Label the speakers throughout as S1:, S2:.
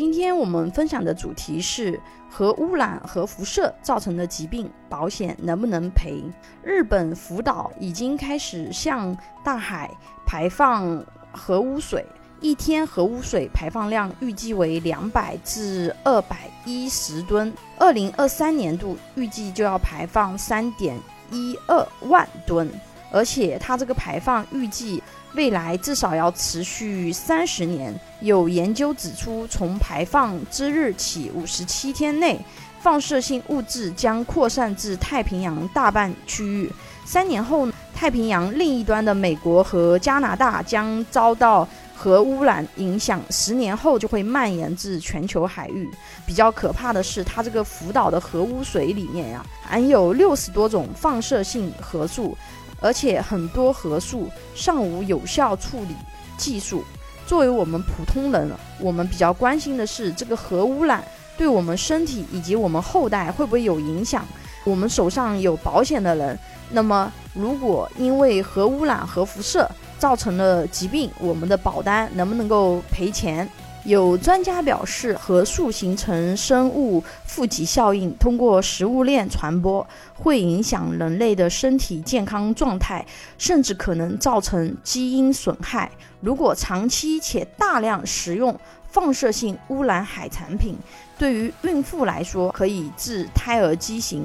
S1: 今天我们分享的主题是核污染、核辐射造成的疾病，保险能不能赔？日本福岛已经开始向大海排放核污水，一天核污水排放量预计为两百至二百一十吨，二零二三年度预计就要排放三点一二万吨，而且它这个排放预计。未来至少要持续三十年。有研究指出，从排放之日起五十七天内，放射性物质将扩散至太平洋大半区域。三年后，太平洋另一端的美国和加拿大将遭到核污染影响。十年后，就会蔓延至全球海域。比较可怕的是，它这个福岛的核污水里面呀，含有六十多种放射性核素。而且很多核素尚无有效处理技术。作为我们普通人，我们比较关心的是这个核污染对我们身体以及我们后代会不会有影响。我们手上有保险的人，那么如果因为核污染、核辐射造成了疾病，我们的保单能不能够赔钱？有专家表示，核素形成生物富集效应，通过食物链传播，会影响人类的身体健康状态，甚至可能造成基因损害。如果长期且大量食用放射性污染海产品，对于孕妇来说可以致胎儿畸形；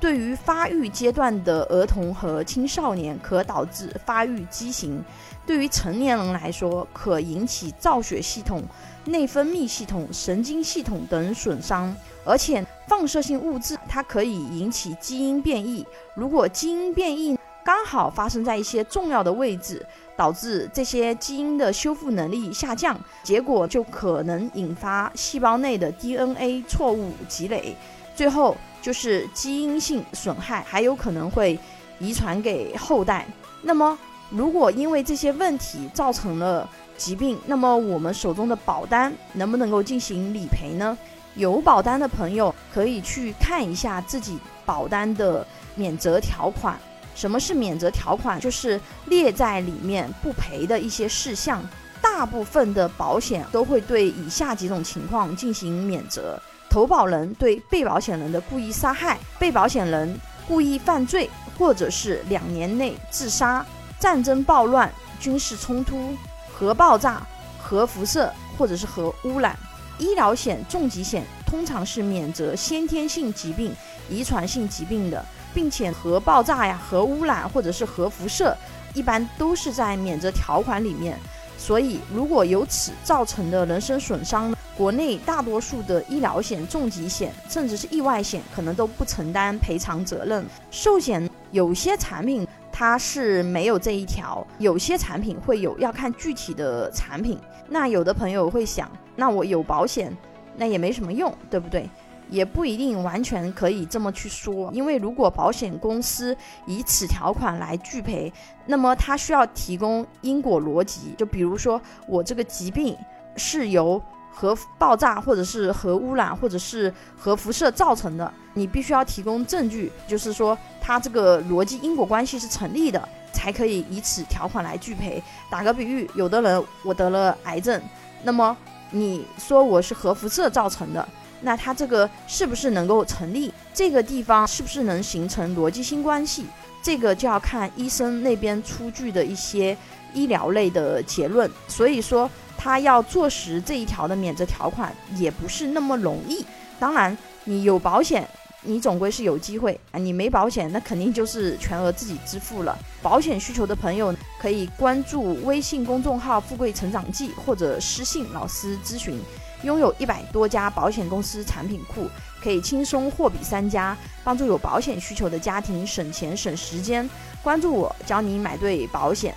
S1: 对于发育阶段的儿童和青少年，可导致发育畸形；对于成年人来说，可引起造血系统。内分泌系统、神经系统等损伤，而且放射性物质它可以引起基因变异。如果基因变异刚好发生在一些重要的位置，导致这些基因的修复能力下降，结果就可能引发细胞内的 DNA 错误积累，最后就是基因性损害，还有可能会遗传给后代。那么，如果因为这些问题造成了，疾病，那么我们手中的保单能不能够进行理赔呢？有保单的朋友可以去看一下自己保单的免责条款。什么是免责条款？就是列在里面不赔的一些事项。大部分的保险都会对以下几种情况进行免责：投保人对被保险人的故意杀害、被保险人故意犯罪，或者是两年内自杀、战争暴乱、军事冲突。核爆炸、核辐射或者是核污染，医疗险、重疾险通常是免责先天性疾病、遗传性疾病的，并且核爆炸呀、核污染或者是核辐射，一般都是在免责条款里面。所以，如果由此造成的人身损伤，国内大多数的医疗险、重疾险甚至是意外险，可能都不承担赔偿责任。寿险有些产品。它是没有这一条，有些产品会有，要看具体的产品。那有的朋友会想，那我有保险，那也没什么用，对不对？也不一定完全可以这么去说，因为如果保险公司以此条款来拒赔，那么它需要提供因果逻辑，就比如说我这个疾病是由。核爆炸，或者是核污染，或者是核辐射造成的，你必须要提供证据，就是说它这个逻辑因果关系是成立的，才可以以此条款来拒赔。打个比喻，有的人我得了癌症，那么你说我是核辐射造成的，那它这个是不是能够成立？这个地方是不是能形成逻辑性关系？这个就要看医生那边出具的一些医疗类的结论。所以说。他要坐实这一条的免责条款也不是那么容易。当然，你有保险，你总归是有机会啊；你没保险，那肯定就是全额自己支付了。保险需求的朋友可以关注微信公众号“富贵成长记”或者私信老师咨询。拥有一百多家保险公司产品库，可以轻松货比三家，帮助有保险需求的家庭省钱省时间。关注我，教你买对保险。